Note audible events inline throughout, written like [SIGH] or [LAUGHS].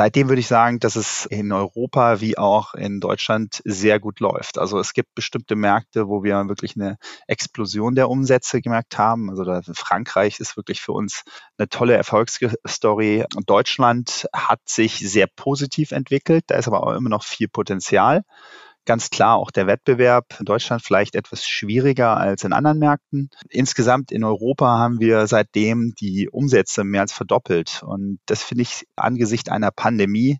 Seitdem würde ich sagen, dass es in Europa wie auch in Deutschland sehr gut läuft. Also es gibt bestimmte Märkte, wo wir wirklich eine Explosion der Umsätze gemerkt haben. Also Frankreich ist wirklich für uns eine tolle Erfolgsstory. Deutschland hat sich sehr positiv entwickelt. Da ist aber auch immer noch viel Potenzial. Ganz klar auch der Wettbewerb in Deutschland vielleicht etwas schwieriger als in anderen Märkten. Insgesamt in Europa haben wir seitdem die Umsätze mehr als verdoppelt. Und das finde ich angesichts einer Pandemie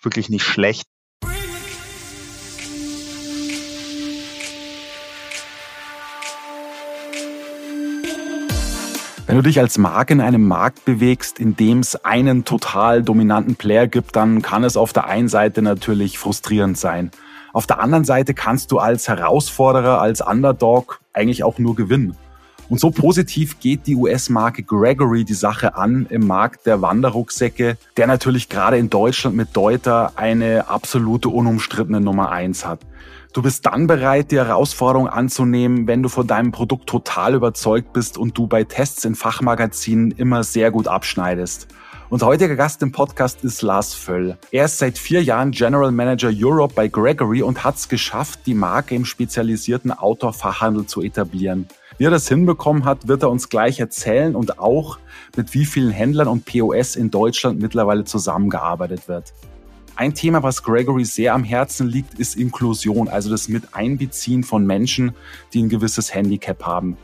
wirklich nicht schlecht. Wenn du dich als Marke in einem Markt bewegst, in dem es einen total dominanten Player gibt, dann kann es auf der einen Seite natürlich frustrierend sein. Auf der anderen Seite kannst du als Herausforderer, als Underdog eigentlich auch nur gewinnen. Und so positiv geht die US-Marke Gregory die Sache an im Markt der Wanderrucksäcke, der natürlich gerade in Deutschland mit Deuter eine absolute unumstrittene Nummer eins hat. Du bist dann bereit, die Herausforderung anzunehmen, wenn du von deinem Produkt total überzeugt bist und du bei Tests in Fachmagazinen immer sehr gut abschneidest. Unser heutiger Gast im Podcast ist Lars Völl. Er ist seit vier Jahren General Manager Europe bei Gregory und hat es geschafft, die Marke im spezialisierten Outdoor-Fachhandel zu etablieren. Wie er das hinbekommen hat, wird er uns gleich erzählen und auch, mit wie vielen Händlern und POS in Deutschland mittlerweile zusammengearbeitet wird. Ein Thema, was Gregory sehr am Herzen liegt, ist Inklusion, also das Miteinbeziehen von Menschen, die ein gewisses Handicap haben.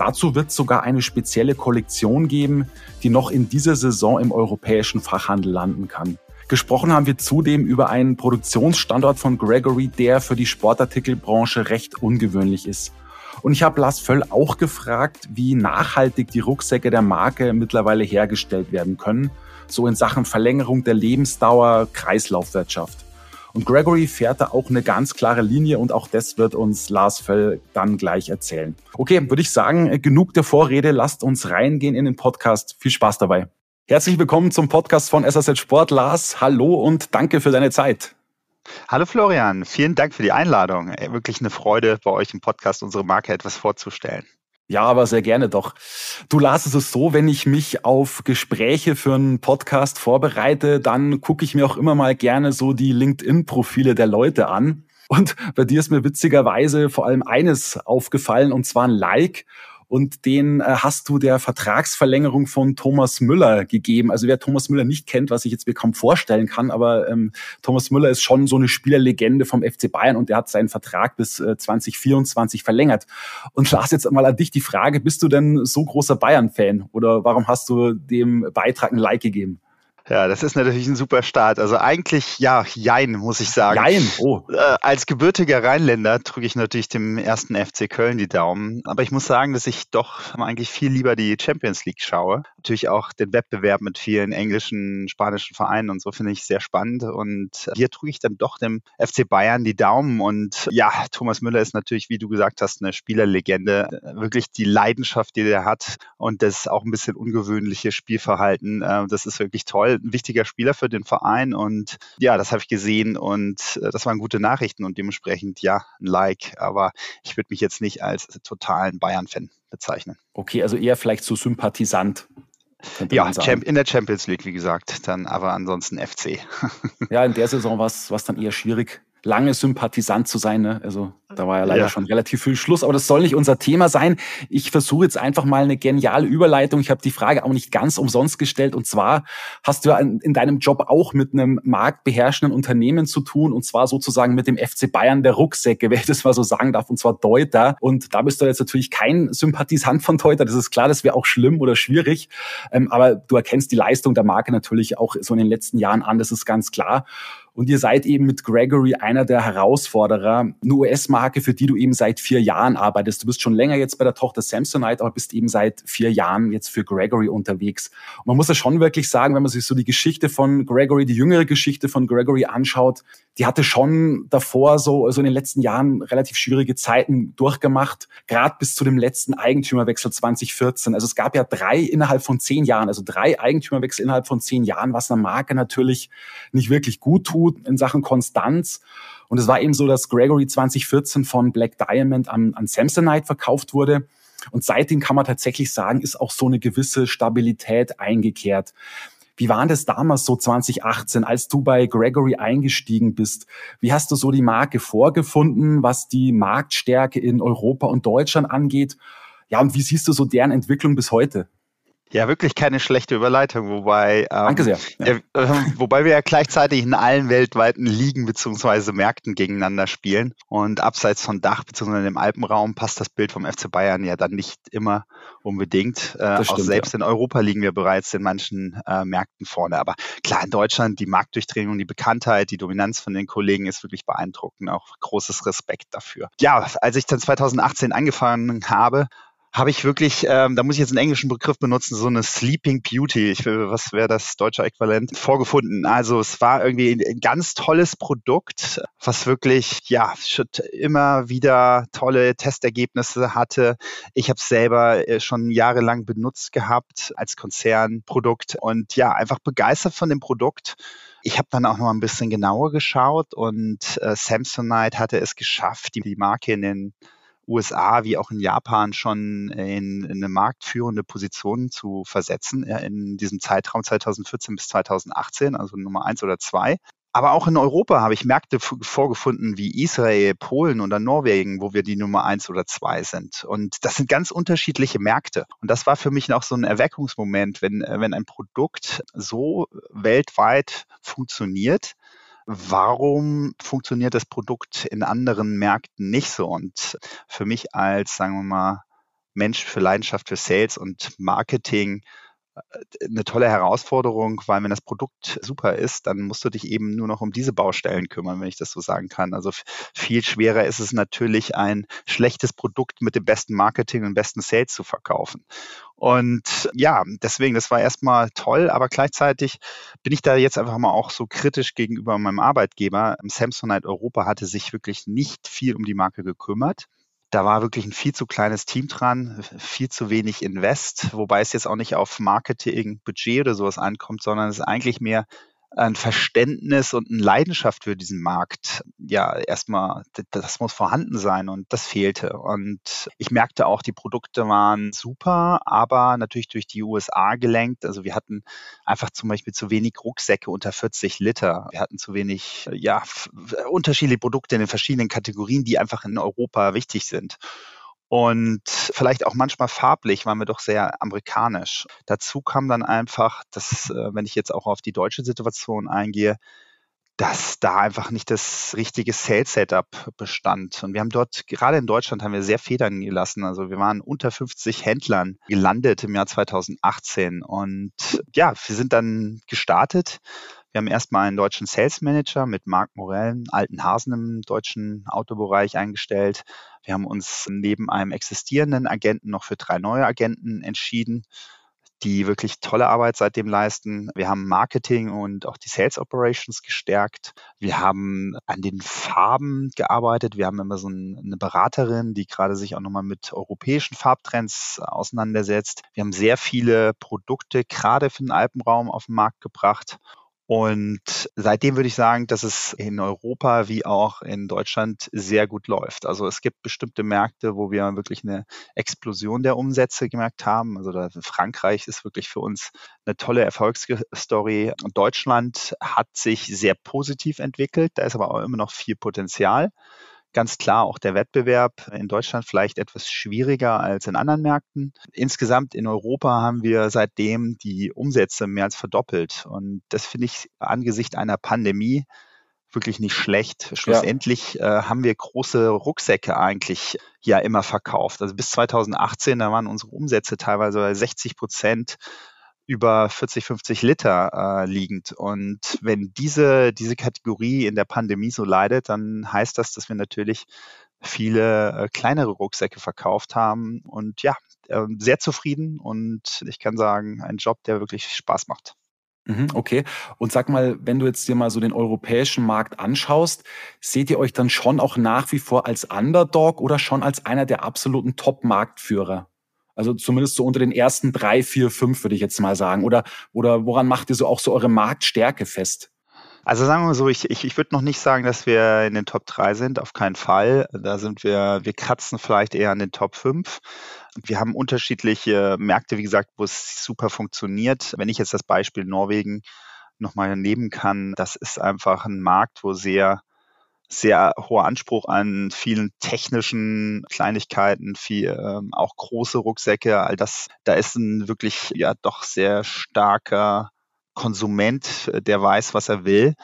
Dazu wird sogar eine spezielle Kollektion geben, die noch in dieser Saison im europäischen Fachhandel landen kann. Gesprochen haben wir zudem über einen Produktionsstandort von Gregory, der für die Sportartikelbranche recht ungewöhnlich ist. Und ich habe Lars Völl auch gefragt, wie nachhaltig die Rucksäcke der Marke mittlerweile hergestellt werden können, so in Sachen Verlängerung der Lebensdauer, Kreislaufwirtschaft. Und Gregory fährt da auch eine ganz klare Linie und auch das wird uns Lars Völl dann gleich erzählen. Okay, würde ich sagen, genug der Vorrede, lasst uns reingehen in den Podcast. Viel Spaß dabei. Herzlich willkommen zum Podcast von SSZ Sport. Lars, hallo und danke für deine Zeit. Hallo Florian, vielen Dank für die Einladung. Wirklich eine Freude, bei euch im Podcast unsere Marke etwas vorzustellen. Ja, aber sehr gerne doch. Du las es so, wenn ich mich auf Gespräche für einen Podcast vorbereite, dann gucke ich mir auch immer mal gerne so die LinkedIn-Profile der Leute an. Und bei dir ist mir witzigerweise vor allem eines aufgefallen, und zwar ein Like und den äh, hast du der Vertragsverlängerung von Thomas Müller gegeben. Also wer Thomas Müller nicht kennt, was ich jetzt mir kaum vorstellen kann, aber ähm, Thomas Müller ist schon so eine Spielerlegende vom FC Bayern und der hat seinen Vertrag bis äh, 2024 verlängert. Und Lars, jetzt mal an dich die Frage, bist du denn so großer Bayern-Fan oder warum hast du dem Beitrag ein Like gegeben? Ja, das ist natürlich ein super Start. Also eigentlich, ja, Jein, muss ich sagen. Jein, oh. Äh, als gebürtiger Rheinländer drücke ich natürlich dem ersten FC Köln die Daumen. Aber ich muss sagen, dass ich doch eigentlich viel lieber die Champions League schaue. Natürlich auch den Wettbewerb mit vielen englischen, spanischen Vereinen und so finde ich sehr spannend. Und hier drücke ich dann doch dem FC Bayern die Daumen. Und ja, Thomas Müller ist natürlich, wie du gesagt hast, eine Spielerlegende. Wirklich die Leidenschaft, die der hat und das auch ein bisschen ungewöhnliche Spielverhalten. Äh, das ist wirklich toll ein wichtiger Spieler für den Verein und ja, das habe ich gesehen und äh, das waren gute Nachrichten und dementsprechend ja, ein Like, aber ich würde mich jetzt nicht als totalen Bayern-Fan bezeichnen. Okay, also eher vielleicht so Sympathisant. Ja, in der Champions League, wie gesagt, dann aber ansonsten FC. [LAUGHS] ja, in der Saison war es dann eher schwierig lange Sympathisant zu sein. Ne? Also da war ja leider ja. schon relativ viel Schluss, aber das soll nicht unser Thema sein. Ich versuche jetzt einfach mal eine geniale Überleitung. Ich habe die Frage auch nicht ganz umsonst gestellt. Und zwar hast du ja in deinem Job auch mit einem marktbeherrschenden Unternehmen zu tun und zwar sozusagen mit dem FC Bayern der Rucksäcke, [LAUGHS] wenn ich das mal so sagen darf, und zwar Deuter. Und da bist du jetzt natürlich kein Sympathisant von Deuter. Das ist klar, das wäre auch schlimm oder schwierig. Ähm, aber du erkennst die Leistung der Marke natürlich auch so in den letzten Jahren an, das ist ganz klar. Und ihr seid eben mit Gregory einer der Herausforderer, eine US-Marke, für die du eben seit vier Jahren arbeitest. Du bist schon länger jetzt bei der Tochter Samsonite, aber bist eben seit vier Jahren jetzt für Gregory unterwegs. Und man muss ja schon wirklich sagen, wenn man sich so die Geschichte von Gregory, die jüngere Geschichte von Gregory anschaut, die hatte schon davor so, also in den letzten Jahren relativ schwierige Zeiten durchgemacht, gerade bis zu dem letzten Eigentümerwechsel 2014. Also es gab ja drei innerhalb von zehn Jahren, also drei Eigentümerwechsel innerhalb von zehn Jahren, was einer Marke natürlich nicht wirklich gut tut gut in Sachen Konstanz. Und es war eben so, dass Gregory 2014 von Black Diamond an, an Samsonite verkauft wurde. Und seitdem kann man tatsächlich sagen, ist auch so eine gewisse Stabilität eingekehrt. Wie war das damals so 2018, als du bei Gregory eingestiegen bist? Wie hast du so die Marke vorgefunden, was die Marktstärke in Europa und Deutschland angeht? Ja, und wie siehst du so deren Entwicklung bis heute? Ja, wirklich keine schlechte Überleitung, wobei, ähm, Danke sehr. Ja. Äh, wobei wir ja gleichzeitig in allen weltweiten Ligen beziehungsweise Märkten gegeneinander spielen. Und abseits von Dach beziehungsweise im Alpenraum passt das Bild vom FC Bayern ja dann nicht immer unbedingt. Äh, stimmt, auch selbst ja. in Europa liegen wir bereits in manchen äh, Märkten vorne. Aber klar, in Deutschland die Marktdurchdringung, die Bekanntheit, die Dominanz von den Kollegen ist wirklich beeindruckend. Auch großes Respekt dafür. Ja, als ich dann 2018 angefangen habe, habe ich wirklich, ähm, da muss ich jetzt einen englischen Begriff benutzen, so eine Sleeping Beauty, ich will, was wäre das deutsche Äquivalent, vorgefunden. Also es war irgendwie ein ganz tolles Produkt, was wirklich, ja, immer wieder tolle Testergebnisse hatte. Ich habe es selber äh, schon jahrelang benutzt gehabt als Konzernprodukt und ja, einfach begeistert von dem Produkt. Ich habe dann auch noch ein bisschen genauer geschaut und äh, Samsonite hatte es geschafft, die, die Marke in den USA wie auch in Japan schon in, in eine marktführende Position zu versetzen in diesem Zeitraum 2014 bis 2018, also Nummer eins oder zwei. Aber auch in Europa habe ich Märkte vorgefunden wie Israel, Polen oder Norwegen, wo wir die Nummer eins oder zwei sind. Und das sind ganz unterschiedliche Märkte. Und das war für mich noch so ein Erweckungsmoment, wenn, wenn ein Produkt so weltweit funktioniert, warum funktioniert das Produkt in anderen Märkten nicht so? Und für mich als, sagen wir mal, Mensch für Leidenschaft für Sales und Marketing eine tolle Herausforderung, weil wenn das Produkt super ist, dann musst du dich eben nur noch um diese Baustellen kümmern, wenn ich das so sagen kann. Also viel schwerer ist es natürlich, ein schlechtes Produkt mit dem besten Marketing und besten Sales zu verkaufen. Und ja, deswegen, das war erstmal toll, aber gleichzeitig bin ich da jetzt einfach mal auch so kritisch gegenüber meinem Arbeitgeber. Samsonite Europa hatte sich wirklich nicht viel um die Marke gekümmert. Da war wirklich ein viel zu kleines Team dran, viel zu wenig Invest, wobei es jetzt auch nicht auf Marketing, Budget oder sowas ankommt, sondern es ist eigentlich mehr ein Verständnis und eine Leidenschaft für diesen Markt, ja, erstmal, das muss vorhanden sein und das fehlte. Und ich merkte auch, die Produkte waren super, aber natürlich durch die USA gelenkt. Also wir hatten einfach zum Beispiel zu wenig Rucksäcke unter 40 Liter. Wir hatten zu wenig, ja, unterschiedliche Produkte in den verschiedenen Kategorien, die einfach in Europa wichtig sind. Und vielleicht auch manchmal farblich waren wir doch sehr amerikanisch. Dazu kam dann einfach, dass, äh, wenn ich jetzt auch auf die deutsche Situation eingehe, dass da einfach nicht das richtige Sales-Setup bestand. Und wir haben dort, gerade in Deutschland, haben wir sehr Federn gelassen. Also wir waren unter 50 Händlern gelandet im Jahr 2018. Und ja, wir sind dann gestartet wir haben erstmal einen deutschen Sales Manager mit Marc Morell, einen alten Hasen im deutschen Autobereich eingestellt. Wir haben uns neben einem existierenden Agenten noch für drei neue Agenten entschieden die wirklich tolle Arbeit seitdem leisten. Wir haben Marketing und auch die Sales Operations gestärkt. Wir haben an den Farben gearbeitet. Wir haben immer so eine Beraterin, die gerade sich auch nochmal mit europäischen Farbtrends auseinandersetzt. Wir haben sehr viele Produkte gerade für den Alpenraum auf den Markt gebracht und seitdem würde ich sagen, dass es in Europa wie auch in Deutschland sehr gut läuft. Also es gibt bestimmte Märkte, wo wir wirklich eine Explosion der Umsätze gemerkt haben. Also Frankreich ist wirklich für uns eine tolle Erfolgsstory. Deutschland hat sich sehr positiv entwickelt. Da ist aber auch immer noch viel Potenzial. Ganz klar auch der Wettbewerb in Deutschland vielleicht etwas schwieriger als in anderen Märkten. Insgesamt in Europa haben wir seitdem die Umsätze mehr als verdoppelt. Und das finde ich angesichts einer Pandemie wirklich nicht schlecht. Schlussendlich ja. äh, haben wir große Rucksäcke eigentlich ja immer verkauft. Also bis 2018, da waren unsere Umsätze teilweise 60 Prozent über 40, 50 Liter äh, liegend. Und wenn diese, diese Kategorie in der Pandemie so leidet, dann heißt das, dass wir natürlich viele äh, kleinere Rucksäcke verkauft haben. Und ja, äh, sehr zufrieden und ich kann sagen, ein Job, der wirklich Spaß macht. Mhm, okay. Und sag mal, wenn du jetzt dir mal so den europäischen Markt anschaust, seht ihr euch dann schon auch nach wie vor als Underdog oder schon als einer der absoluten Top-Marktführer? Also zumindest so unter den ersten drei, vier, fünf würde ich jetzt mal sagen. Oder, oder woran macht ihr so auch so eure Marktstärke fest? Also sagen wir mal so, ich, ich, ich würde noch nicht sagen, dass wir in den Top 3 sind, auf keinen Fall. Da sind wir, wir kratzen vielleicht eher an den Top 5. Wir haben unterschiedliche Märkte, wie gesagt, wo es super funktioniert. Wenn ich jetzt das Beispiel Norwegen nochmal nehmen kann, das ist einfach ein Markt, wo sehr sehr hoher Anspruch an vielen technischen Kleinigkeiten, viel, ähm, auch große Rucksäcke, all das, da ist ein wirklich ja doch sehr starker Konsument, der weiß, was er will.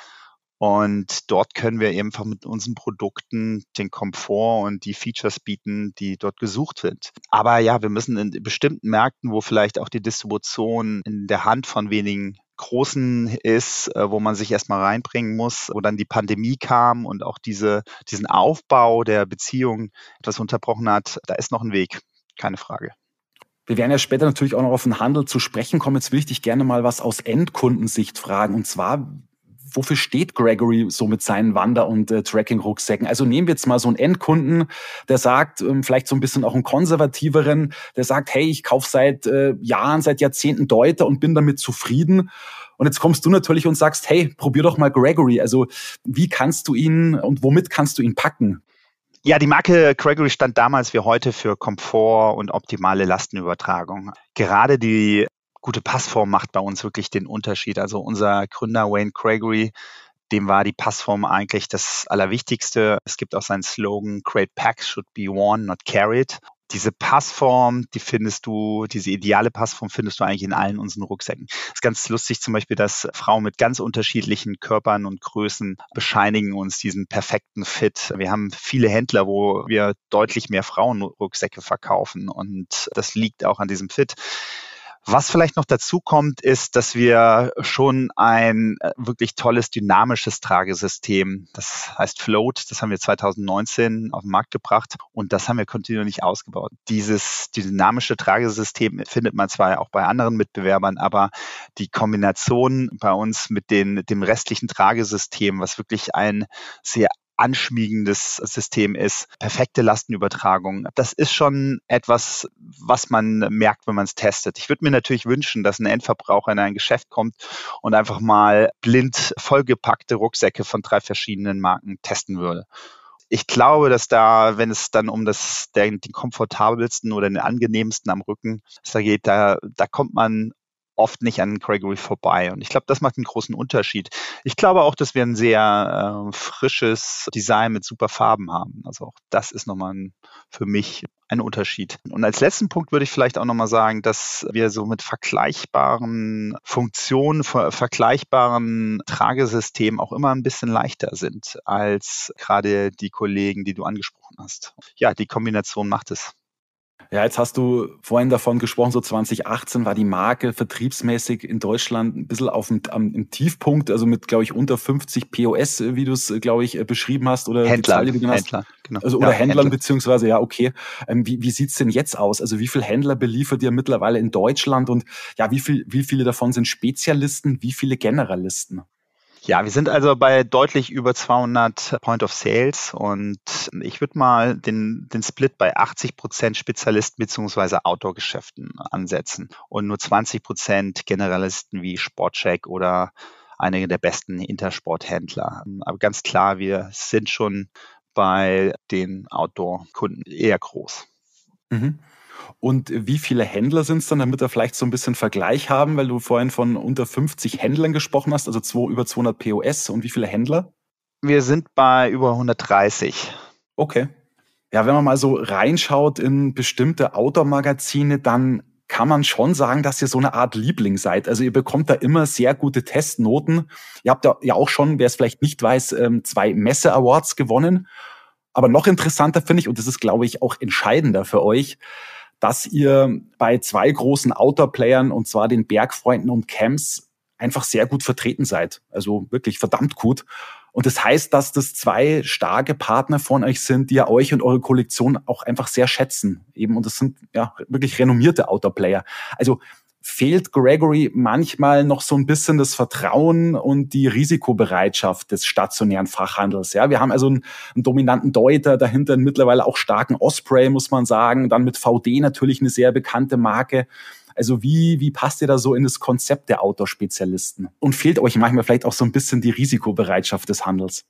Und dort können wir einfach mit unseren Produkten den Komfort und die Features bieten, die dort gesucht sind. Aber ja, wir müssen in bestimmten Märkten, wo vielleicht auch die Distribution in der Hand von wenigen Großen ist, äh, wo man sich erstmal reinbringen muss, wo dann die Pandemie kam und auch diese, diesen Aufbau der Beziehung etwas unterbrochen hat, da ist noch ein Weg, keine Frage. Wir werden ja später natürlich auch noch auf den Handel zu sprechen kommen. Jetzt will ich dich gerne mal was aus Endkundensicht fragen. Und zwar, wofür steht Gregory so mit seinen Wander- und äh, Tracking-Rucksäcken? Also nehmen wir jetzt mal so einen Endkunden, der sagt, ähm, vielleicht so ein bisschen auch einen konservativeren, der sagt, hey, ich kaufe seit äh, Jahren, seit Jahrzehnten Deuter und bin damit zufrieden. Und jetzt kommst du natürlich und sagst, hey, probier doch mal Gregory. Also wie kannst du ihn und womit kannst du ihn packen? Ja, die Marke Gregory stand damals wie heute für Komfort und optimale Lastenübertragung. Gerade die gute Passform macht bei uns wirklich den Unterschied. Also unser Gründer Wayne Gregory, dem war die Passform eigentlich das Allerwichtigste. Es gibt auch seinen Slogan, Great Packs should be worn, not carried. Diese Passform, die findest du, diese ideale Passform findest du eigentlich in allen unseren Rucksäcken. Es ist ganz lustig zum Beispiel, dass Frauen mit ganz unterschiedlichen Körpern und Größen bescheinigen uns diesen perfekten Fit. Wir haben viele Händler, wo wir deutlich mehr Frauenrucksäcke verkaufen und das liegt auch an diesem Fit. Was vielleicht noch dazu kommt, ist, dass wir schon ein äh, wirklich tolles dynamisches Tragesystem, das heißt Float, das haben wir 2019 auf den Markt gebracht und das haben wir kontinuierlich ausgebaut. Dieses dynamische Tragesystem findet man zwar auch bei anderen Mitbewerbern, aber die Kombination bei uns mit den, dem restlichen Tragesystem, was wirklich ein sehr anschmiegendes System ist, perfekte Lastenübertragung. Das ist schon etwas, was man merkt, wenn man es testet. Ich würde mir natürlich wünschen, dass ein Endverbraucher in ein Geschäft kommt und einfach mal blind vollgepackte Rucksäcke von drei verschiedenen Marken testen würde ich glaube, dass da, wenn es dann um das, den, den komfortabelsten oder den angenehmsten am Rücken da geht, da, da kommt man oft nicht an Gregory vorbei. Und ich glaube, das macht einen großen Unterschied. Ich glaube auch, dass wir ein sehr äh, frisches Design mit super Farben haben. Also auch das ist nochmal ein, für mich ein Unterschied. Und als letzten Punkt würde ich vielleicht auch nochmal sagen, dass wir so mit vergleichbaren Funktionen, ver vergleichbaren Tragesystemen auch immer ein bisschen leichter sind als gerade die Kollegen, die du angesprochen hast. Ja, die Kombination macht es. Ja, jetzt hast du vorhin davon gesprochen, so 2018 war die Marke vertriebsmäßig in Deutschland ein bisschen auf dem am, im Tiefpunkt, also mit, glaube ich, unter 50 POS, wie du es, glaube ich, beschrieben hast. Oder Händler, die Zahl, Händler genau. Also, oder ja, Händlern, Händler. beziehungsweise, ja, okay. Ähm, wie wie sieht's denn jetzt aus? Also wie viele Händler beliefert ihr mittlerweile in Deutschland und ja, wie, viel, wie viele davon sind Spezialisten, wie viele Generalisten? Ja, wir sind also bei deutlich über 200 Point of Sales und ich würde mal den, den Split bei 80 Prozent Spezialisten beziehungsweise Outdoor-Geschäften ansetzen und nur 20 Prozent Generalisten wie Sportcheck oder einige der besten Intersporthändler. Aber ganz klar, wir sind schon bei den Outdoor-Kunden eher groß. Mhm. Und wie viele Händler sind es dann, damit wir vielleicht so ein bisschen Vergleich haben, weil du vorhin von unter 50 Händlern gesprochen hast, also zwei, über 200 POS. Und wie viele Händler? Wir sind bei über 130. Okay. Ja, wenn man mal so reinschaut in bestimmte Outdoor-Magazine, dann kann man schon sagen, dass ihr so eine Art Liebling seid. Also ihr bekommt da immer sehr gute Testnoten. Ihr habt ja auch schon, wer es vielleicht nicht weiß, ähm, zwei Messe-Awards gewonnen. Aber noch interessanter finde ich, und das ist, glaube ich, auch entscheidender für euch, dass ihr bei zwei großen Outdoor-Playern, und zwar den Bergfreunden und Camps, einfach sehr gut vertreten seid. Also wirklich verdammt gut. Und das heißt, dass das zwei starke Partner von euch sind, die ja euch und eure Kollektion auch einfach sehr schätzen. Eben, und das sind ja wirklich renommierte Outdoor-Player. Also fehlt Gregory manchmal noch so ein bisschen das Vertrauen und die Risikobereitschaft des stationären Fachhandels. Ja, wir haben also einen, einen dominanten Deuter, dahinter einen mittlerweile auch starken Osprey, muss man sagen. Dann mit VD natürlich eine sehr bekannte Marke. Also wie, wie passt ihr da so in das Konzept der Outdoor-Spezialisten? Und fehlt euch manchmal vielleicht auch so ein bisschen die Risikobereitschaft des Handels?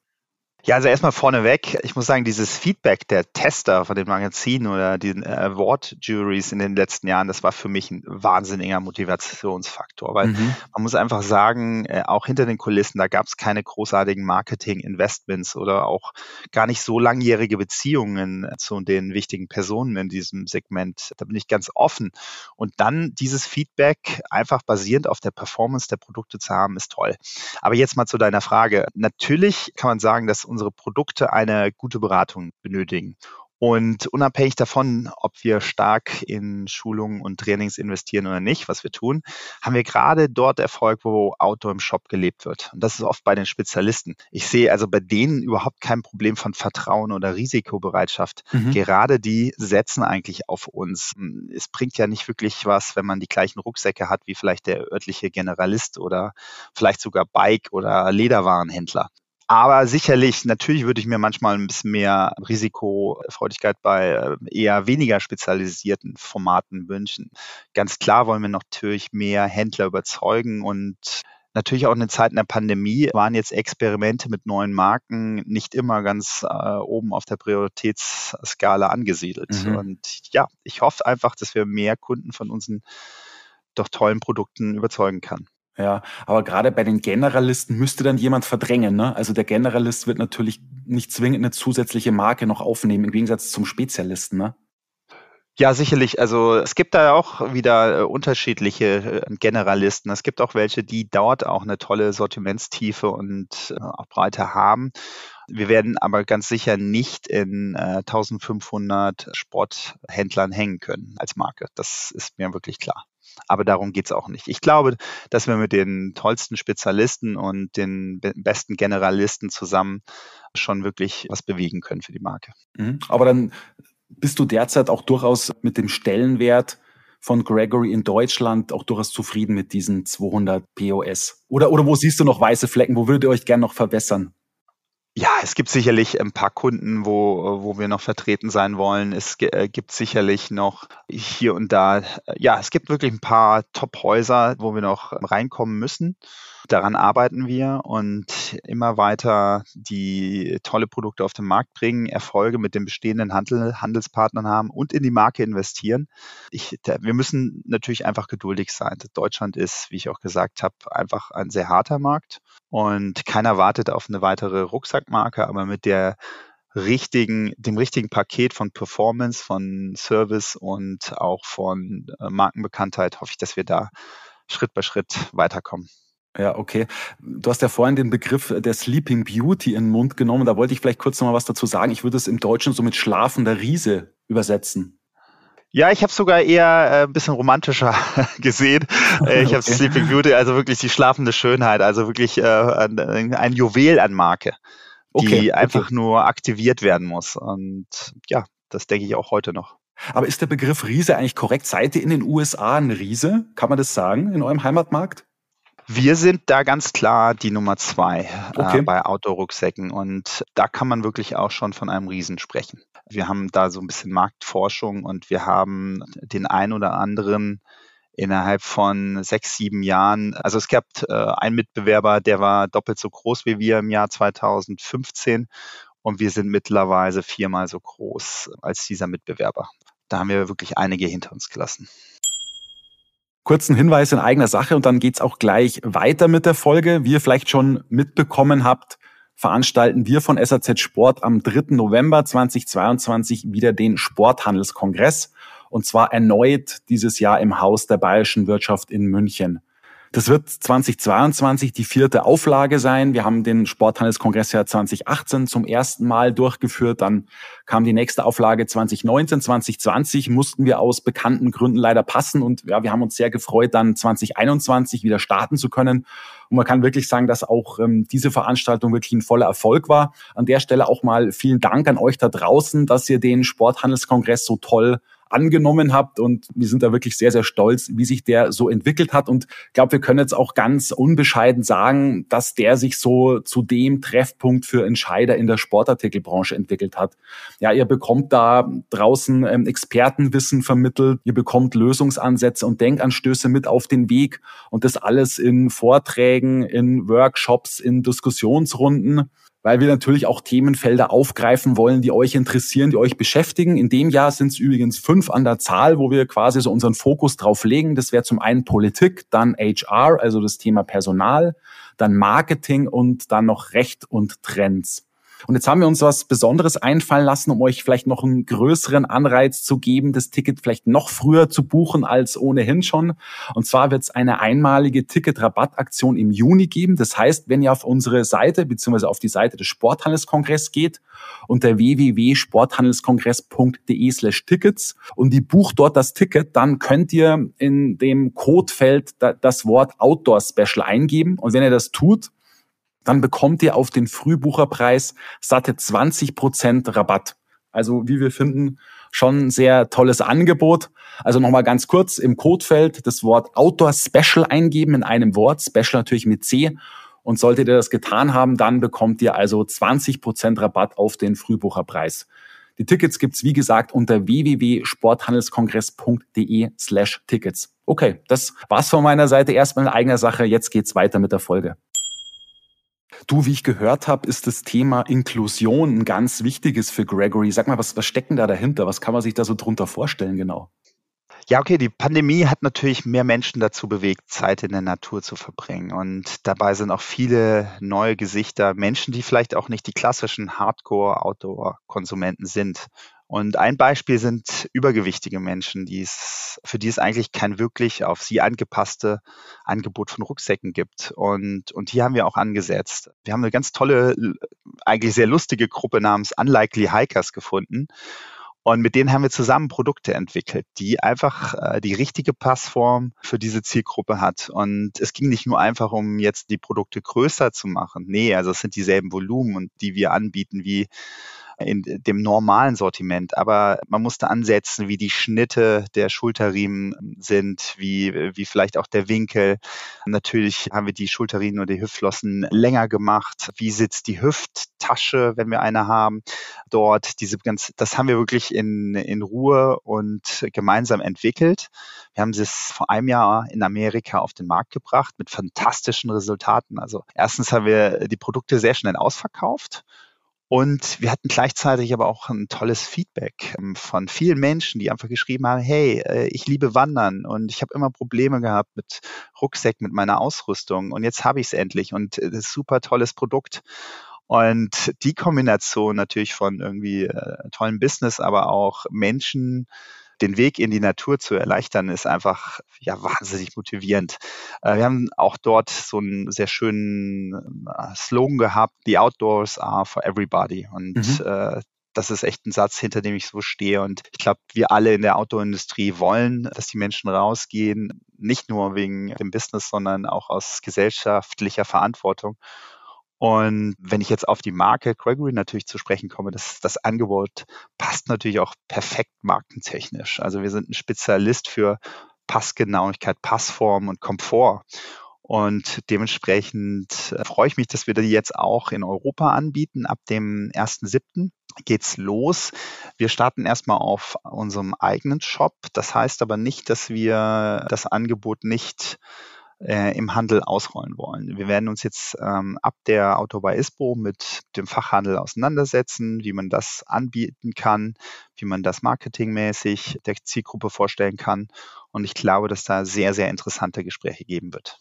Ja, also erstmal vorneweg, ich muss sagen, dieses Feedback der Tester von den Magazinen oder den Award-Juries in den letzten Jahren, das war für mich ein wahnsinniger Motivationsfaktor, weil mhm. man muss einfach sagen, äh, auch hinter den Kulissen, da gab es keine großartigen Marketing-Investments oder auch gar nicht so langjährige Beziehungen zu den wichtigen Personen in diesem Segment. Da bin ich ganz offen. Und dann dieses Feedback einfach basierend auf der Performance der Produkte zu haben, ist toll. Aber jetzt mal zu deiner Frage. Natürlich kann man sagen, dass unsere Produkte eine gute Beratung benötigen. Und unabhängig davon, ob wir stark in Schulungen und Trainings investieren oder nicht, was wir tun, haben wir gerade dort Erfolg, wo Outdoor im Shop gelebt wird. Und das ist oft bei den Spezialisten. Ich sehe also bei denen überhaupt kein Problem von Vertrauen oder Risikobereitschaft. Mhm. Gerade die setzen eigentlich auf uns. Es bringt ja nicht wirklich was, wenn man die gleichen Rucksäcke hat wie vielleicht der örtliche Generalist oder vielleicht sogar Bike- oder Lederwarenhändler. Aber sicherlich, natürlich würde ich mir manchmal ein bisschen mehr Risikofreudigkeit bei äh, eher weniger spezialisierten Formaten wünschen. Ganz klar wollen wir natürlich mehr Händler überzeugen und Natürlich auch in den Zeiten der Pandemie waren jetzt Experimente mit neuen Marken nicht immer ganz äh, oben auf der Prioritätsskala angesiedelt. Mhm. Und ja, ich hoffe einfach, dass wir mehr Kunden von unseren doch tollen Produkten überzeugen kann. Ja, aber gerade bei den Generalisten müsste dann jemand verdrängen. Ne? Also der Generalist wird natürlich nicht zwingend eine zusätzliche Marke noch aufnehmen, im Gegensatz zum Spezialisten. Ne? Ja, sicherlich. Also es gibt da auch wieder äh, unterschiedliche äh, Generalisten. Es gibt auch welche, die dort auch eine tolle Sortimentstiefe und äh, auch Breite haben. Wir werden aber ganz sicher nicht in äh, 1500 Sporthändlern hängen können als Marke. Das ist mir wirklich klar. Aber darum geht's auch nicht. Ich glaube, dass wir mit den tollsten Spezialisten und den besten Generalisten zusammen schon wirklich was bewegen können für die Marke. Mhm. Aber dann bist du derzeit auch durchaus mit dem Stellenwert von Gregory in Deutschland auch durchaus zufrieden mit diesen 200 POS? Oder, oder wo siehst du noch weiße Flecken? Wo würdet ihr euch gerne noch verbessern? Ja, es gibt sicherlich ein paar Kunden, wo, wo wir noch vertreten sein wollen. Es äh, gibt sicherlich noch hier und da, ja, es gibt wirklich ein paar Top-Häuser, wo wir noch reinkommen müssen. Daran arbeiten wir und immer weiter die tolle Produkte auf den Markt bringen, Erfolge mit den bestehenden Handel, Handelspartnern haben und in die Marke investieren. Ich, der, wir müssen natürlich einfach geduldig sein. Deutschland ist, wie ich auch gesagt habe, einfach ein sehr harter Markt und keiner wartet auf eine weitere Rucksackmarke, aber mit der richtigen, dem richtigen Paket von Performance, von Service und auch von äh, Markenbekanntheit hoffe ich, dass wir da Schritt bei Schritt weiterkommen. Ja, okay. Du hast ja vorhin den Begriff der Sleeping Beauty in den Mund genommen. Da wollte ich vielleicht kurz noch mal was dazu sagen. Ich würde es im Deutschen so mit schlafender Riese übersetzen. Ja, ich habe sogar eher äh, ein bisschen romantischer [LAUGHS] gesehen. Äh, ich habe okay. Sleeping Beauty, also wirklich die schlafende Schönheit, also wirklich äh, ein, ein Juwel an Marke, die okay, einfach nur aktiviert werden muss. Und ja, das denke ich auch heute noch. Aber ist der Begriff Riese eigentlich korrekt? Seid ihr in den USA ein Riese? Kann man das sagen in eurem Heimatmarkt? Wir sind da ganz klar die Nummer zwei äh, okay. äh, bei Outdoor-Rucksäcken und da kann man wirklich auch schon von einem Riesen sprechen. Wir haben da so ein bisschen Marktforschung und wir haben den ein oder anderen innerhalb von sechs, sieben Jahren. Also es gab äh, einen Mitbewerber, der war doppelt so groß wie wir im Jahr 2015 und wir sind mittlerweile viermal so groß als dieser Mitbewerber. Da haben wir wirklich einige hinter uns gelassen kurzen Hinweis in eigener Sache und dann geht's auch gleich weiter mit der Folge. Wie ihr vielleicht schon mitbekommen habt, veranstalten wir von SAZ Sport am 3. November 2022 wieder den Sporthandelskongress und zwar erneut dieses Jahr im Haus der Bayerischen Wirtschaft in München. Das wird 2022 die vierte Auflage sein. Wir haben den Sporthandelskongress ja 2018 zum ersten Mal durchgeführt. Dann kam die nächste Auflage 2019, 2020 mussten wir aus bekannten Gründen leider passen und ja, wir haben uns sehr gefreut, dann 2021 wieder starten zu können. Und man kann wirklich sagen, dass auch ähm, diese Veranstaltung wirklich ein voller Erfolg war. An der Stelle auch mal vielen Dank an euch da draußen, dass ihr den Sporthandelskongress so toll angenommen habt und wir sind da wirklich sehr, sehr stolz, wie sich der so entwickelt hat und ich glaube, wir können jetzt auch ganz unbescheiden sagen, dass der sich so zu dem Treffpunkt für Entscheider in der Sportartikelbranche entwickelt hat. Ja, ihr bekommt da draußen ähm, Expertenwissen vermittelt, ihr bekommt Lösungsansätze und Denkanstöße mit auf den Weg und das alles in Vorträgen, in Workshops, in Diskussionsrunden weil wir natürlich auch Themenfelder aufgreifen wollen, die euch interessieren, die euch beschäftigen. In dem Jahr sind es übrigens fünf an der Zahl, wo wir quasi so unseren Fokus drauf legen. Das wäre zum einen Politik, dann HR, also das Thema Personal, dann Marketing und dann noch Recht und Trends. Und jetzt haben wir uns was Besonderes einfallen lassen, um euch vielleicht noch einen größeren Anreiz zu geben, das Ticket vielleicht noch früher zu buchen als ohnehin schon. Und zwar wird es eine einmalige Ticket-Rabattaktion im Juni geben. Das heißt, wenn ihr auf unsere Seite beziehungsweise auf die Seite des Sporthandelskongress geht, unter www.sporthandelskongress.de slash Tickets und die bucht dort das Ticket, dann könnt ihr in dem Codefeld das Wort Outdoor Special eingeben. Und wenn ihr das tut, dann bekommt ihr auf den Frühbucherpreis satte 20 Prozent Rabatt. Also wie wir finden, schon ein sehr tolles Angebot. Also nochmal ganz kurz im Codefeld das Wort Outdoor Special eingeben in einem Wort, Special natürlich mit C. Und solltet ihr das getan haben, dann bekommt ihr also 20 Prozent Rabatt auf den Frühbucherpreis. Die Tickets gibt's wie gesagt unter www.sporthandelskongress.de slash Tickets. Okay, das war's von meiner Seite erstmal in eigener Sache. Jetzt geht's weiter mit der Folge. Du, wie ich gehört habe, ist das Thema Inklusion ein ganz wichtiges für Gregory. Sag mal, was, was steckt denn da dahinter? Was kann man sich da so drunter vorstellen genau? Ja, okay, die Pandemie hat natürlich mehr Menschen dazu bewegt, Zeit in der Natur zu verbringen. Und dabei sind auch viele neue Gesichter, Menschen, die vielleicht auch nicht die klassischen Hardcore-Outdoor-Konsumenten sind. Und ein Beispiel sind übergewichtige Menschen, die es, für die es eigentlich kein wirklich auf sie angepasste Angebot von Rucksäcken gibt. Und, und hier haben wir auch angesetzt. Wir haben eine ganz tolle, eigentlich sehr lustige Gruppe namens Unlikely Hikers gefunden. Und mit denen haben wir zusammen Produkte entwickelt, die einfach äh, die richtige Passform für diese Zielgruppe hat. Und es ging nicht nur einfach um jetzt die Produkte größer zu machen. Nee, also es sind dieselben Volumen und die wir anbieten wie in dem normalen Sortiment. Aber man musste ansetzen, wie die Schnitte der Schulterriemen sind, wie, wie vielleicht auch der Winkel. Natürlich haben wir die Schulterriemen oder die Hüftflossen länger gemacht. Wie sitzt die Hüfttasche, wenn wir eine haben? Dort, diese ganz, das haben wir wirklich in, in Ruhe und gemeinsam entwickelt. Wir haben es vor einem Jahr in Amerika auf den Markt gebracht mit fantastischen Resultaten. Also erstens haben wir die Produkte sehr schnell ausverkauft und wir hatten gleichzeitig aber auch ein tolles Feedback ähm, von vielen Menschen, die einfach geschrieben haben, hey, äh, ich liebe Wandern und ich habe immer Probleme gehabt mit Rucksäcken, mit meiner Ausrüstung und jetzt habe ich es endlich und äh, das ist super tolles Produkt. Und die Kombination natürlich von irgendwie äh, tollen Business, aber auch Menschen, den Weg in die Natur zu erleichtern, ist einfach ja [LAUGHS] wahnsinnig motivierend. Äh, wir haben auch dort so einen sehr schönen äh, Slogan gehabt: The Outdoors are for everybody. Und mhm. äh, das ist echt ein Satz, hinter dem ich so stehe. Und ich glaube, wir alle in der Outdoor-Industrie wollen, dass die Menschen rausgehen, nicht nur wegen dem Business, sondern auch aus gesellschaftlicher Verantwortung. Und wenn ich jetzt auf die Marke Gregory natürlich zu sprechen komme, das, das Angebot passt natürlich auch perfekt markentechnisch. Also wir sind ein Spezialist für Passgenauigkeit, Passform und Komfort. Und dementsprechend äh, freue ich mich, dass wir die jetzt auch in Europa anbieten. Ab dem 1.7. geht's los. Wir starten erstmal auf unserem eigenen Shop. Das heißt aber nicht, dass wir das Angebot nicht äh, im Handel ausrollen wollen. Wir werden uns jetzt ähm, ab der Auto bei ISPO mit dem Fachhandel auseinandersetzen, wie man das anbieten kann, wie man das marketingmäßig der Zielgruppe vorstellen kann. Und ich glaube, dass da sehr, sehr interessante Gespräche geben wird.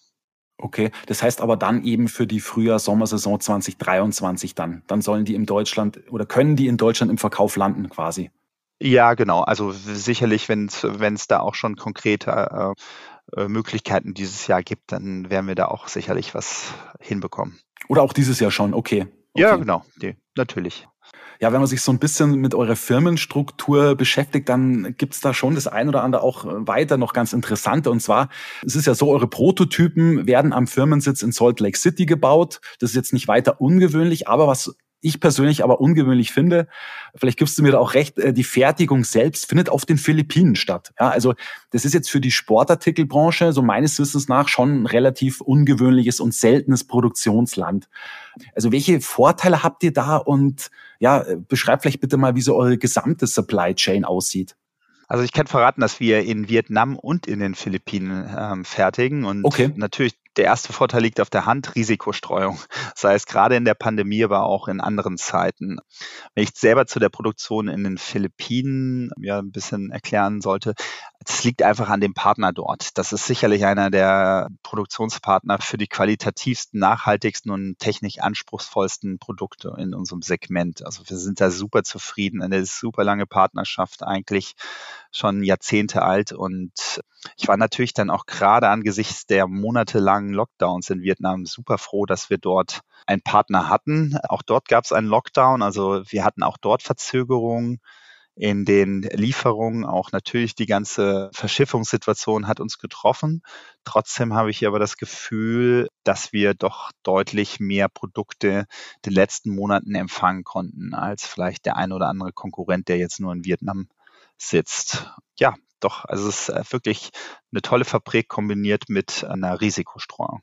Okay, das heißt aber dann eben für die Frühjahr-Sommersaison 2023 dann. Dann sollen die in Deutschland oder können die in Deutschland im Verkauf landen quasi. Ja, genau. Also sicherlich, wenn es da auch schon konkrete äh, äh, Möglichkeiten dieses Jahr gibt, dann werden wir da auch sicherlich was hinbekommen. Oder auch dieses Jahr schon, okay. okay. Ja, genau, nee, natürlich. Ja, wenn man sich so ein bisschen mit eurer Firmenstruktur beschäftigt, dann gibt's da schon das ein oder andere auch weiter noch ganz interessante. Und zwar, es ist ja so, eure Prototypen werden am Firmensitz in Salt Lake City gebaut. Das ist jetzt nicht weiter ungewöhnlich, aber was ich persönlich aber ungewöhnlich finde, vielleicht gibst du mir da auch recht, äh, die Fertigung selbst findet auf den Philippinen statt. Ja, also das ist jetzt für die Sportartikelbranche, so meines Wissens nach, schon ein relativ ungewöhnliches und seltenes Produktionsland. Also welche Vorteile habt ihr da und ja, beschreibt vielleicht bitte mal, wie so eure gesamte Supply Chain aussieht. Also ich kann verraten, dass wir in Vietnam und in den Philippinen ähm, fertigen und okay. natürlich der erste Vorteil liegt auf der Hand, Risikostreuung. [LAUGHS] Sei es gerade in der Pandemie, aber auch in anderen Zeiten. Wenn ich selber zu der Produktion in den Philippinen ja ein bisschen erklären sollte, das liegt einfach an dem Partner dort. Das ist sicherlich einer der Produktionspartner für die qualitativsten, nachhaltigsten und technisch anspruchsvollsten Produkte in unserem Segment. Also wir sind da super zufrieden, eine super lange Partnerschaft eigentlich schon Jahrzehnte alt und ich war natürlich dann auch gerade angesichts der monatelangen Lockdowns in Vietnam super froh, dass wir dort einen Partner hatten. Auch dort gab es einen Lockdown, also wir hatten auch dort Verzögerungen in den Lieferungen. Auch natürlich die ganze Verschiffungssituation hat uns getroffen. Trotzdem habe ich aber das Gefühl, dass wir doch deutlich mehr Produkte den letzten Monaten empfangen konnten als vielleicht der ein oder andere Konkurrent, der jetzt nur in Vietnam sitzt. Ja, doch, also es ist äh, wirklich eine tolle Fabrik kombiniert mit einer Risikostreuung.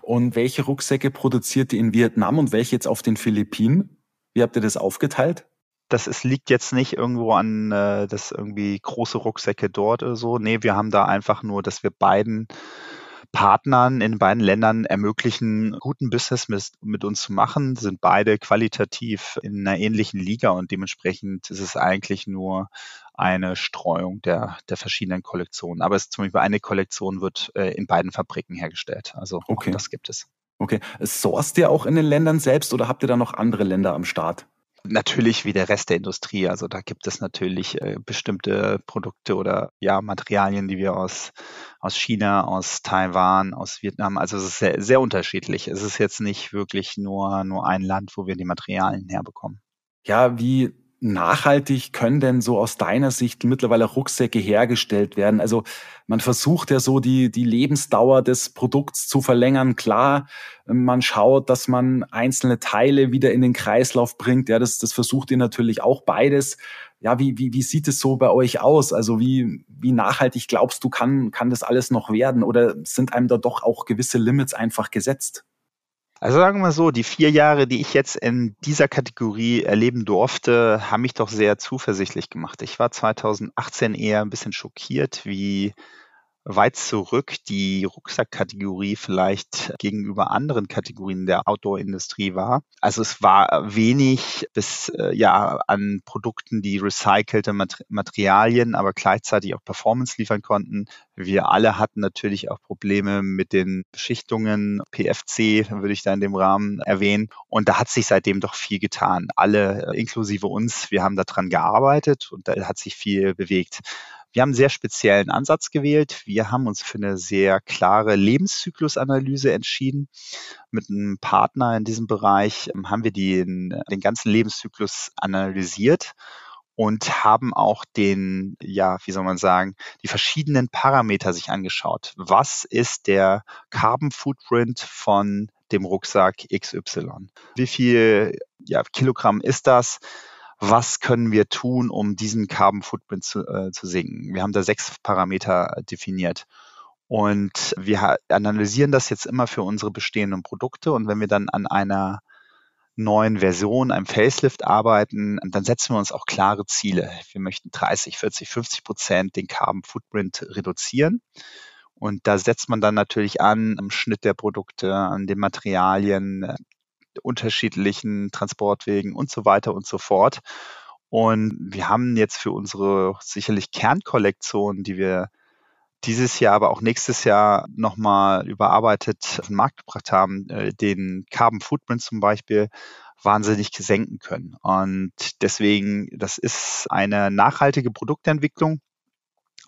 Und welche Rucksäcke produziert ihr in Vietnam und welche jetzt auf den Philippinen? Wie habt ihr das aufgeteilt? Das ist, liegt jetzt nicht irgendwo an, äh, das irgendwie große Rucksäcke dort oder so. Nee, wir haben da einfach nur, dass wir beiden Partnern in beiden Ländern ermöglichen, guten Business mit, mit uns zu machen, sind beide qualitativ in einer ähnlichen Liga und dementsprechend ist es eigentlich nur eine Streuung der, der verschiedenen Kollektionen. Aber es zum Beispiel eine Kollektion wird äh, in beiden Fabriken hergestellt. Also okay. das gibt es. Okay. Sourced ihr auch in den Ländern selbst oder habt ihr da noch andere Länder am Start? Natürlich wie der Rest der Industrie. Also da gibt es natürlich äh, bestimmte Produkte oder ja, Materialien, die wir aus, aus China, aus Taiwan, aus Vietnam, also es ist sehr, sehr unterschiedlich. Es ist jetzt nicht wirklich nur, nur ein Land, wo wir die Materialien herbekommen. Ja, wie nachhaltig können denn so aus deiner Sicht mittlerweile Rucksäcke hergestellt werden? Also man versucht ja so die, die Lebensdauer des Produkts zu verlängern. Klar, man schaut, dass man einzelne Teile wieder in den Kreislauf bringt. Ja, das, das versucht ihr natürlich auch beides. Ja, wie, wie, wie sieht es so bei euch aus? Also wie, wie nachhaltig glaubst du, kann, kann das alles noch werden? Oder sind einem da doch auch gewisse Limits einfach gesetzt? Also sagen wir mal so, die vier Jahre, die ich jetzt in dieser Kategorie erleben durfte, haben mich doch sehr zuversichtlich gemacht. Ich war 2018 eher ein bisschen schockiert, wie weit zurück die Rucksackkategorie vielleicht gegenüber anderen Kategorien der Outdoor-Industrie war. Also es war wenig bis äh, ja an Produkten, die recycelte Materialien, aber gleichzeitig auch Performance liefern konnten. Wir alle hatten natürlich auch Probleme mit den Beschichtungen, PFC würde ich da in dem Rahmen erwähnen. Und da hat sich seitdem doch viel getan. Alle, äh, inklusive uns, wir haben daran gearbeitet und da hat sich viel bewegt. Wir haben einen sehr speziellen Ansatz gewählt. Wir haben uns für eine sehr klare Lebenszyklusanalyse entschieden. Mit einem Partner in diesem Bereich ähm, haben wir den, den ganzen Lebenszyklus analysiert und haben auch den, ja, wie soll man sagen, die verschiedenen Parameter sich angeschaut. Was ist der Carbon Footprint von dem Rucksack XY? Wie viel ja, Kilogramm ist das? Was können wir tun, um diesen Carbon Footprint zu, äh, zu senken. Wir haben da sechs Parameter definiert. Und wir analysieren das jetzt immer für unsere bestehenden Produkte. Und wenn wir dann an einer neuen Version, einem Facelift arbeiten, dann setzen wir uns auch klare Ziele. Wir möchten 30, 40, 50 Prozent den Carbon Footprint reduzieren. Und da setzt man dann natürlich an am Schnitt der Produkte, an den Materialien, unterschiedlichen Transportwegen und so weiter und so fort. Und wir haben jetzt für unsere sicherlich Kernkollektion, die wir dieses Jahr, aber auch nächstes Jahr nochmal überarbeitet auf den Markt gebracht haben, äh, den Carbon Footprint zum Beispiel wahnsinnig senken können. Und deswegen, das ist eine nachhaltige Produktentwicklung,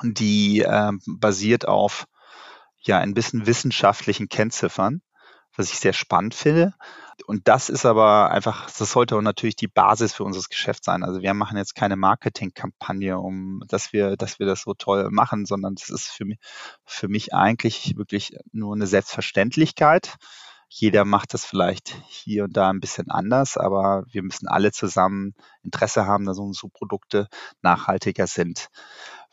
die äh, basiert auf ja ein bisschen wissenschaftlichen Kennziffern, was ich sehr spannend finde. Und das ist aber einfach, das sollte natürlich die Basis für unser Geschäft sein. Also wir machen jetzt keine Marketingkampagne, um, dass wir, dass wir das so toll machen, sondern das ist für mich, für mich eigentlich wirklich nur eine Selbstverständlichkeit. Jeder macht das vielleicht hier und da ein bisschen anders, aber wir müssen alle zusammen Interesse haben, dass unsere Produkte nachhaltiger sind.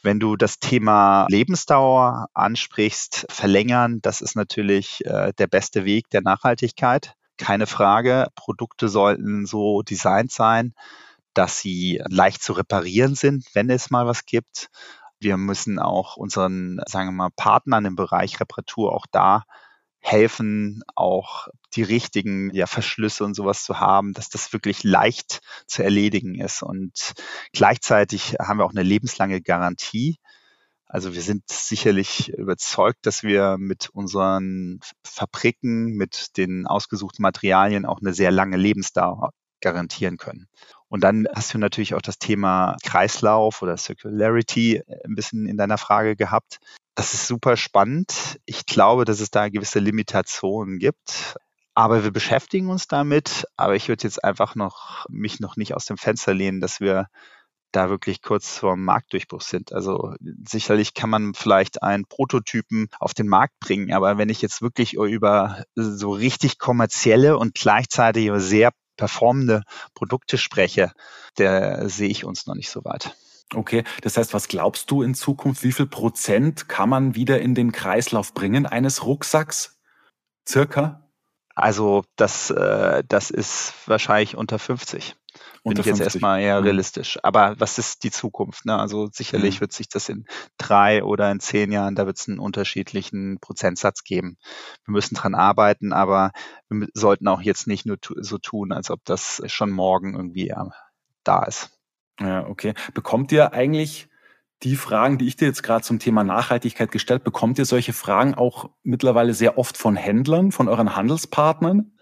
Wenn du das Thema Lebensdauer ansprichst, verlängern, das ist natürlich äh, der beste Weg der Nachhaltigkeit. Keine Frage. Produkte sollten so designt sein, dass sie leicht zu reparieren sind, wenn es mal was gibt. Wir müssen auch unseren, sagen wir mal, Partnern im Bereich Reparatur auch da helfen, auch die richtigen ja, Verschlüsse und sowas zu haben, dass das wirklich leicht zu erledigen ist. Und gleichzeitig haben wir auch eine lebenslange Garantie. Also wir sind sicherlich überzeugt, dass wir mit unseren Fabriken, mit den ausgesuchten Materialien auch eine sehr lange Lebensdauer garantieren können. Und dann hast du natürlich auch das Thema Kreislauf oder Circularity ein bisschen in deiner Frage gehabt. Das ist super spannend. Ich glaube, dass es da gewisse Limitationen gibt. Aber wir beschäftigen uns damit. Aber ich würde jetzt einfach noch mich noch nicht aus dem Fenster lehnen, dass wir da wirklich kurz vor dem Marktdurchbruch sind. Also sicherlich kann man vielleicht einen Prototypen auf den Markt bringen, aber wenn ich jetzt wirklich über so richtig kommerzielle und gleichzeitig sehr performende Produkte spreche, da sehe ich uns noch nicht so weit. Okay, das heißt, was glaubst du in Zukunft, wie viel Prozent kann man wieder in den Kreislauf bringen eines Rucksacks? Circa? Also das, äh, das ist wahrscheinlich unter 50. Bin ich jetzt 50. erstmal eher mhm. realistisch. Aber was ist die Zukunft? Ne? Also sicherlich mhm. wird sich das in drei oder in zehn Jahren, da wird es einen unterschiedlichen Prozentsatz geben. Wir müssen dran arbeiten, aber wir sollten auch jetzt nicht nur so tun, als ob das schon morgen irgendwie äh, da ist. Ja, okay. Bekommt ihr eigentlich die Fragen, die ich dir jetzt gerade zum Thema Nachhaltigkeit gestellt, bekommt ihr solche Fragen auch mittlerweile sehr oft von Händlern, von euren Handelspartnern?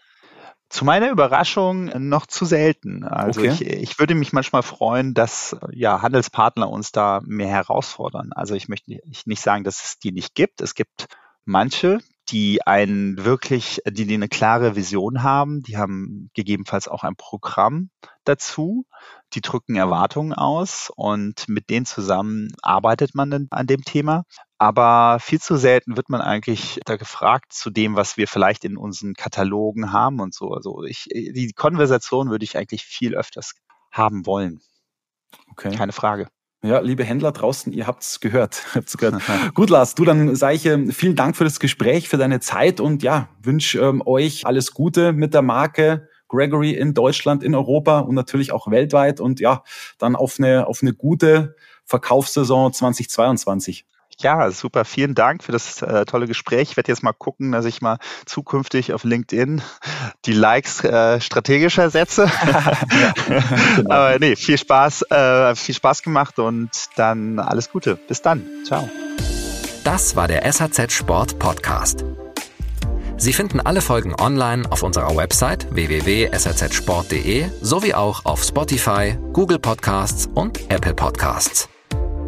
Zu meiner Überraschung noch zu selten. Also okay. ich, ich würde mich manchmal freuen, dass ja Handelspartner uns da mehr herausfordern. Also ich möchte nicht sagen, dass es die nicht gibt. Es gibt manche, die einen wirklich, die, die eine klare Vision haben, die haben gegebenenfalls auch ein Programm dazu, die drücken Erwartungen aus und mit denen zusammen arbeitet man dann an dem Thema. Aber viel zu selten wird man eigentlich da gefragt zu dem, was wir vielleicht in unseren Katalogen haben und so. Also ich, die Konversation würde ich eigentlich viel öfters haben wollen. Okay. Keine Frage. Ja, liebe Händler draußen, ihr habt's gehört. [LAUGHS] Habt's gehört. Gut, Lars, du, dann sage ich äh, vielen Dank für das Gespräch, für deine Zeit und ja, wünsche ähm, euch alles Gute mit der Marke Gregory in Deutschland, in Europa und natürlich auch weltweit und ja, dann auf eine, auf eine gute Verkaufssaison 2022. Ja, super. Vielen Dank für das äh, tolle Gespräch. Ich werde jetzt mal gucken, dass ich mal zukünftig auf LinkedIn die Likes äh, strategischer setze. ja, [LAUGHS] [LAUGHS] genau. Aber nee, viel Spaß, äh, viel Spaß gemacht und dann alles Gute. Bis dann. Ciao. Das war der SAZ Sport Podcast. Sie finden alle Folgen online auf unserer Website www.sazsport.de sowie auch auf Spotify, Google Podcasts und Apple Podcasts.